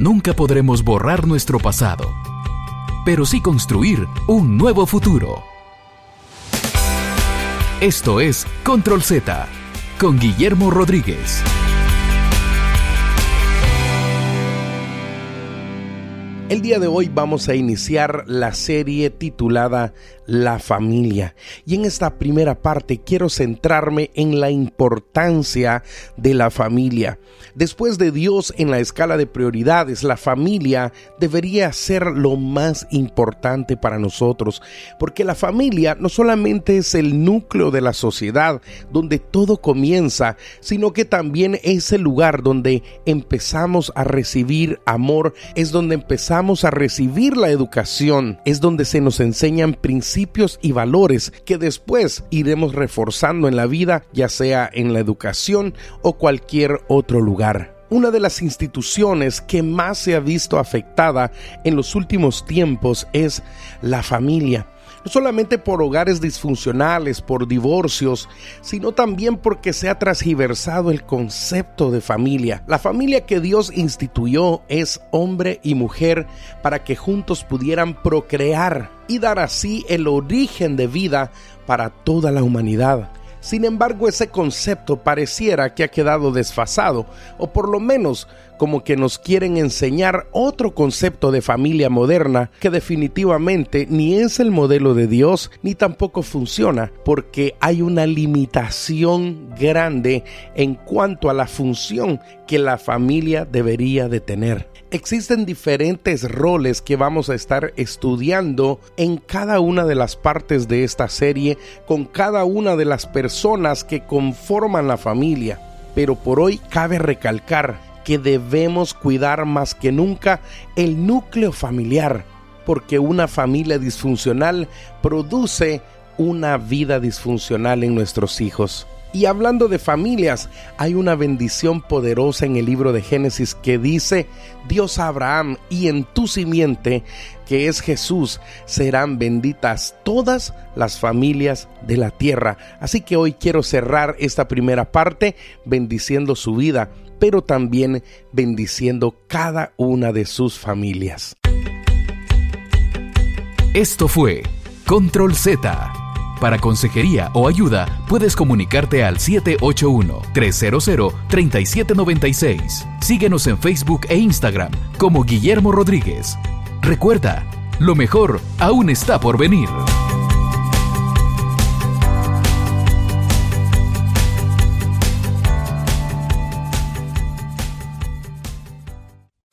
Nunca podremos borrar nuestro pasado, pero sí construir un nuevo futuro. Esto es Control Z con Guillermo Rodríguez. El día de hoy vamos a iniciar la serie titulada La familia. Y en esta primera parte quiero centrarme en la importancia de la familia. Después de Dios en la escala de prioridades, la familia debería ser lo más importante para nosotros. Porque la familia no solamente es el núcleo de la sociedad donde todo comienza, sino que también es el lugar donde empezamos a recibir amor, es donde empezamos a recibir la educación, es donde se nos enseñan principios y valores que después iremos reforzando en la vida, ya sea en la educación o cualquier otro lugar. Una de las instituciones que más se ha visto afectada en los últimos tiempos es la familia no solamente por hogares disfuncionales, por divorcios, sino también porque se ha transgiversado el concepto de familia. La familia que Dios instituyó es hombre y mujer para que juntos pudieran procrear y dar así el origen de vida para toda la humanidad. Sin embargo, ese concepto pareciera que ha quedado desfasado, o por lo menos como que nos quieren enseñar otro concepto de familia moderna que definitivamente ni es el modelo de Dios ni tampoco funciona porque hay una limitación grande en cuanto a la función que la familia debería de tener. Existen diferentes roles que vamos a estar estudiando en cada una de las partes de esta serie con cada una de las personas que conforman la familia. Pero por hoy cabe recalcar que debemos cuidar más que nunca el núcleo familiar, porque una familia disfuncional produce una vida disfuncional en nuestros hijos. Y hablando de familias, hay una bendición poderosa en el libro de Génesis que dice, Dios a Abraham y en tu simiente, que es Jesús, serán benditas todas las familias de la tierra. Así que hoy quiero cerrar esta primera parte bendiciendo su vida pero también bendiciendo cada una de sus familias. Esto fue Control Z. Para consejería o ayuda, puedes comunicarte al 781-300-3796. Síguenos en Facebook e Instagram como Guillermo Rodríguez. Recuerda, lo mejor aún está por venir.